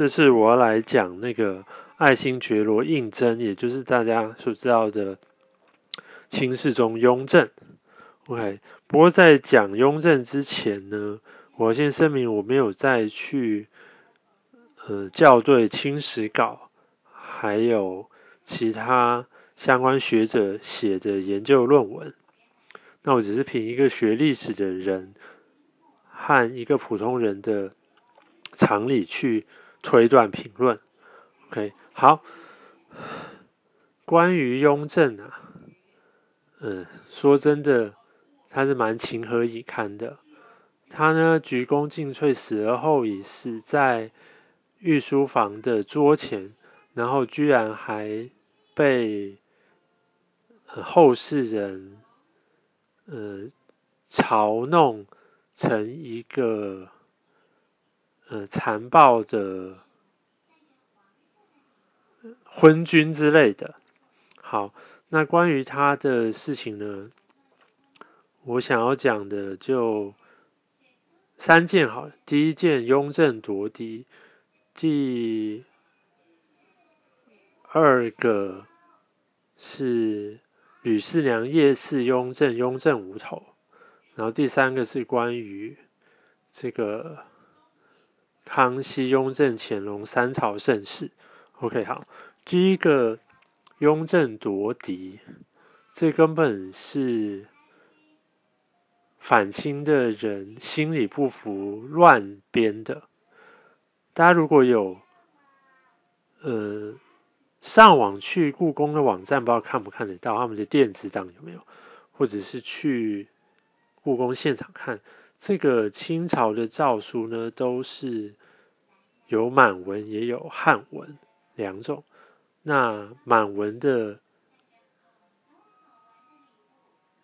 这次我要来讲那个爱新觉罗胤禛，也就是大家所知道的清世宗雍正。OK，不过在讲雍正之前呢，我先声明我没有再去呃校对清史稿，还有其他相关学者写的研究论文。那我只是凭一个学历史的人和一个普通人的常理去。推断评论，OK，好。关于雍正啊，嗯，说真的，他是蛮情何以堪的。他呢，鞠躬尽瘁，死而后已，死在御书房的桌前，然后居然还被后世人呃嘲弄成一个。呃，残暴的昏君之类的。好，那关于他的事情呢，我想要讲的就三件。好，第一件，雍正夺嫡；第二个是吕四娘夜视雍正，雍正无头；然后第三个是关于这个。康熙、雍正、乾隆三朝盛世。OK，好，第一个雍正夺嫡，这根本是反清的人心里不服乱编的。大家如果有呃上网去故宫的网站，不知道看不看得到他们的电子档有没有，或者是去故宫现场看。这个清朝的诏书呢，都是有满文也有汉文两种。那满文的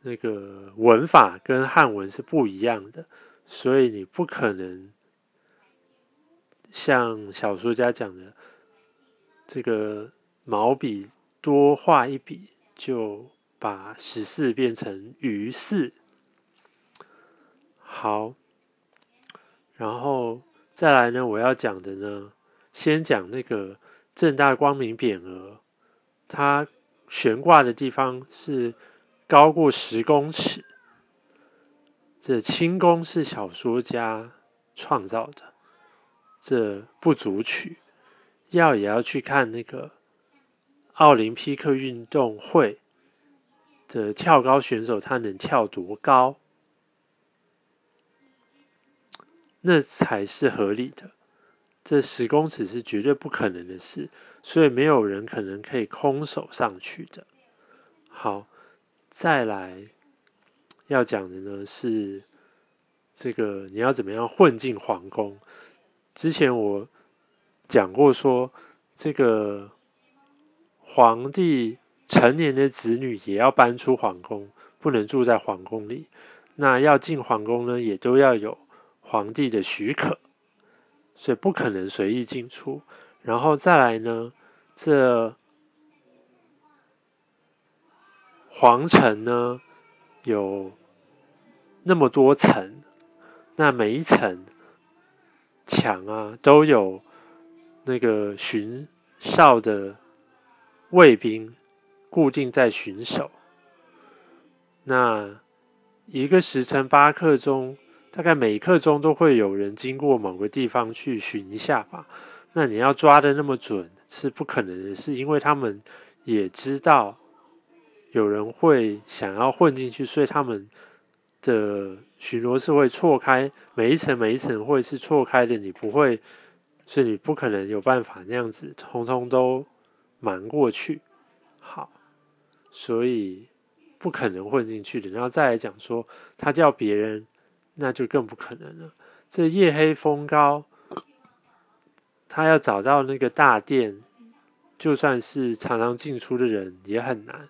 那个文法跟汉文是不一样的，所以你不可能像小说家讲的，这个毛笔多画一笔就把十四变成余四。好，然后再来呢？我要讲的呢，先讲那个正大光明匾额，它悬挂的地方是高过十公尺。这清宫是小说家创造的，这不足取。要也要去看那个奥林匹克运动会的跳高选手，他能跳多高？那才是合理的，这十公尺是绝对不可能的事，所以没有人可能可以空手上去的。好，再来要讲的呢是这个你要怎么样混进皇宫？之前我讲过说，这个皇帝成年的子女也要搬出皇宫，不能住在皇宫里。那要进皇宫呢，也都要有。皇帝的许可，所以不可能随意进出。然后再来呢，这皇城呢有那么多层，那每一层墙啊都有那个巡哨的卫兵固定在巡守。那一个时辰八刻钟。大概每一刻钟都会有人经过某个地方去巡一下吧。那你要抓的那么准是不可能的，是因为他们也知道有人会想要混进去，所以他们的巡逻是会错开每一层每一层会是错开的，你不会，所以你不可能有办法那样子通通都瞒过去。好，所以不可能混进去的。然后再来讲说，他叫别人。那就更不可能了。这夜黑风高，他要找到那个大殿，就算是常常进出的人也很难，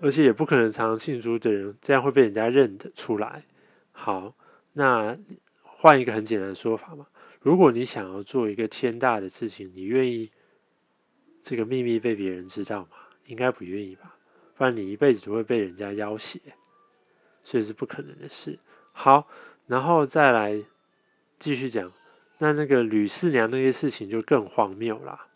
而且也不可能常常进出的人，这样会被人家认得出来。好，那换一个很简单的说法嘛，如果你想要做一个天大的事情，你愿意这个秘密被别人知道吗？应该不愿意吧，不然你一辈子都会被人家要挟。所以是不可能的事。好，然后再来继续讲那那个吕四娘那些事情就更荒谬啦。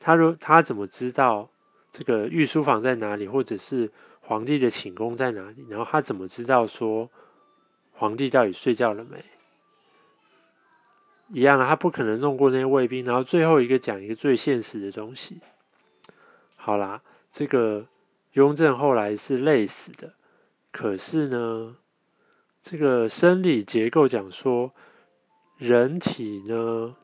他如他怎么知道这个御书房在哪里，或者是皇帝的寝宫在哪里？然后他怎么知道说皇帝到底睡觉了没？一样的，他不可能弄过那些卫兵。然后最后一个讲一个最现实的东西。好啦，这个雍正后来是累死的，可是呢，这个生理结构讲说，人体呢。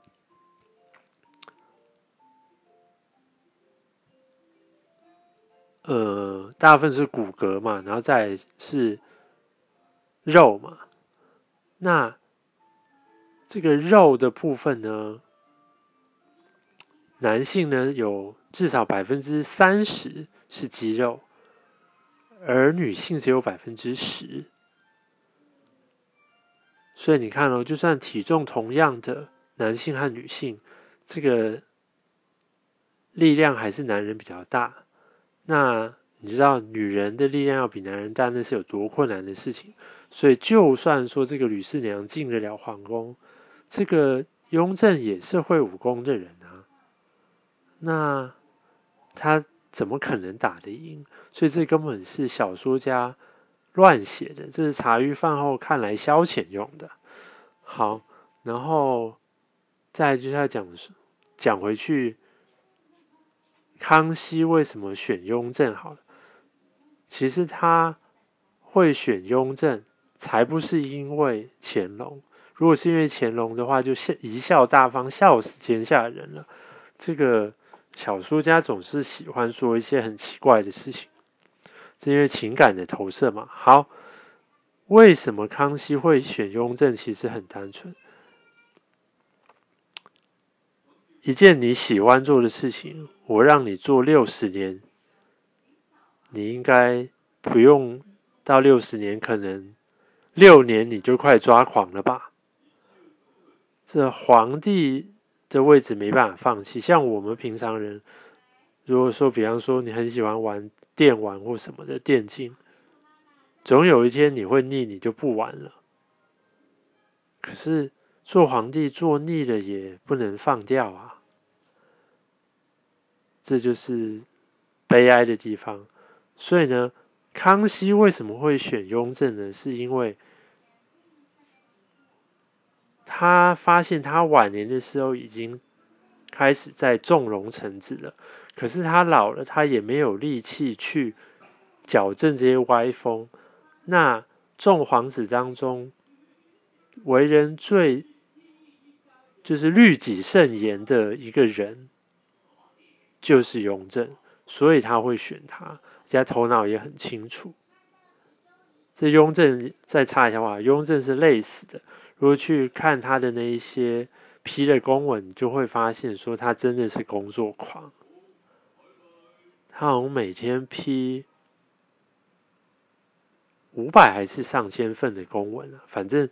呃，大部分是骨骼嘛，然后再是肉嘛。那这个肉的部分呢，男性呢有至少百分之三十是肌肉，而女性只有百分之十。所以你看哦，就算体重同样的男性和女性，这个力量还是男人比较大。那你知道女人的力量要比男人大，那是有多困难的事情。所以，就算说这个吕四娘进得了皇宫，这个雍正也是会武功的人啊，那他怎么可能打得赢？所以这根本是小说家乱写的，这是茶余饭后看来消遣用的。好，然后再就是要讲讲回去。康熙为什么选雍正？好了，其实他会选雍正，才不是因为乾隆。如果是因为乾隆的话，就笑贻笑大方，笑死天下人了。这个小说家总是喜欢说一些很奇怪的事情，是因为情感的投射嘛。好，为什么康熙会选雍正？其实很单纯。一件你喜欢做的事情，我让你做六十年，你应该不用到六十年，可能六年你就快抓狂了吧？这皇帝的位置没办法放弃。像我们平常人，如果说，比方说你很喜欢玩电玩或什么的电竞，总有一天你会腻，你就不玩了。可是做皇帝做腻了，也不能放掉啊。这就是悲哀的地方，所以呢，康熙为什么会选雍正呢？是因为他发现他晚年的时候已经开始在纵容臣子了，可是他老了，他也没有力气去矫正这些歪风。那众皇子当中，为人最就是律己慎言的一个人。就是雍正，所以他会选他，家头脑也很清楚。这雍正再插一下话，雍正是累死的。如果去看他的那一些批的公文，就会发现说他真的是工作狂。他好像每天批五百还是上千份的公文啊，反正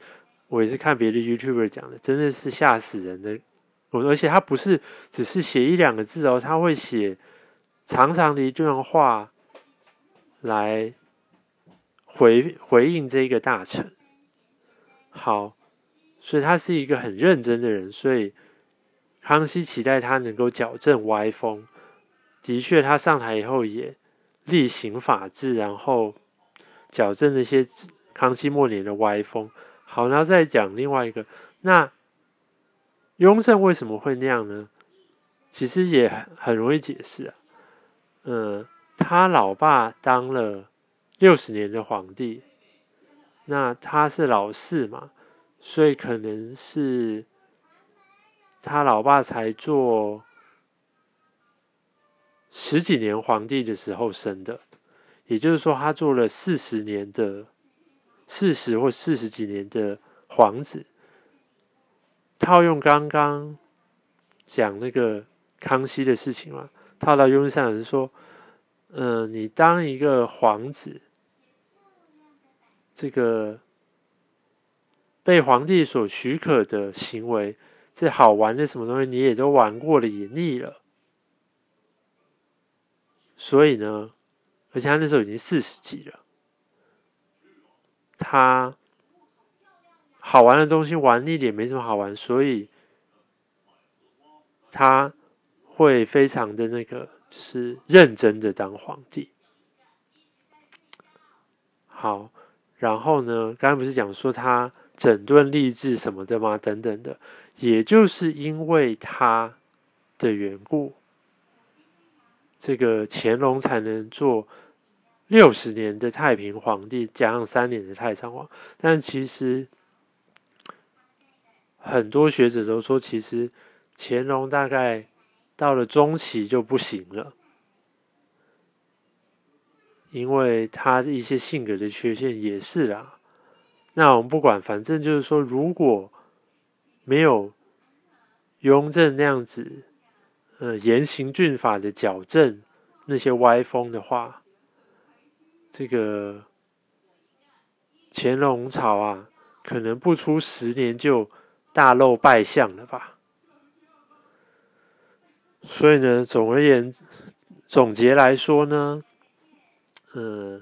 我也是看别的 YouTuber 讲的，真的是吓死人的。我而且他不是只是写一两个字哦，他会写长长的一段话来回回应这个大臣。好，所以他是一个很认真的人，所以康熙期待他能够矫正歪风。的确，他上台以后也厉行法治，然后矫正那些康熙末年的歪风。好，然后再讲另外一个那。雍正为什么会那样呢？其实也很容易解释啊。嗯，他老爸当了六十年的皇帝，那他是老四嘛，所以可能是他老爸才做十几年皇帝的时候生的，也就是说，他做了四十年的四十或四十几年的皇子。套用刚刚讲那个康熙的事情嘛，套到雍正上是说，嗯，你当一个皇子，这个被皇帝所许可的行为，这好玩的什么东西你也都玩过了，也腻了，所以呢，而且他那时候已经四十几了，他。好玩的东西玩腻点没什么好玩，所以他会非常的那个就是认真的当皇帝。好，然后呢，刚才不是讲说他整顿吏治什么的吗？等等的，也就是因为他的缘故，这个乾隆才能做。六十年的太平皇帝加上三年的太上皇，但其实很多学者都说，其实乾隆大概到了中期就不行了，因为他一些性格的缺陷也是啦。那我们不管，反正就是说，如果没有雍正那样子，呃，严刑峻法的矫正那些歪风的话。这个乾隆朝啊，可能不出十年就大露败相了吧？所以呢，总而言总结来说呢，嗯，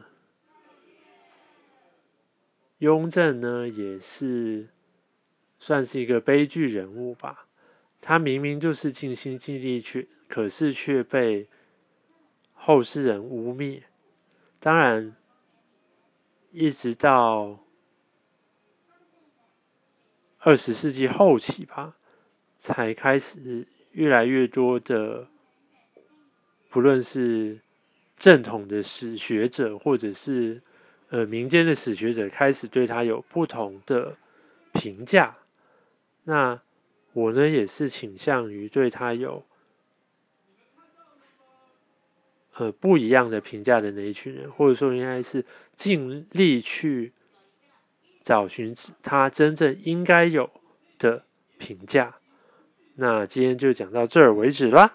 雍正呢也是算是一个悲剧人物吧。他明明就是尽心尽力去，可是却被后世人污蔑。当然，一直到二十世纪后期吧，才开始越来越多的，不论是正统的史学者，或者是呃民间的史学者，开始对他有不同的评价。那我呢，也是倾向于对他有。呃，不一样的评价的那一群人，或者说应该是尽力去找寻他真正应该有的评价。那今天就讲到这儿为止啦。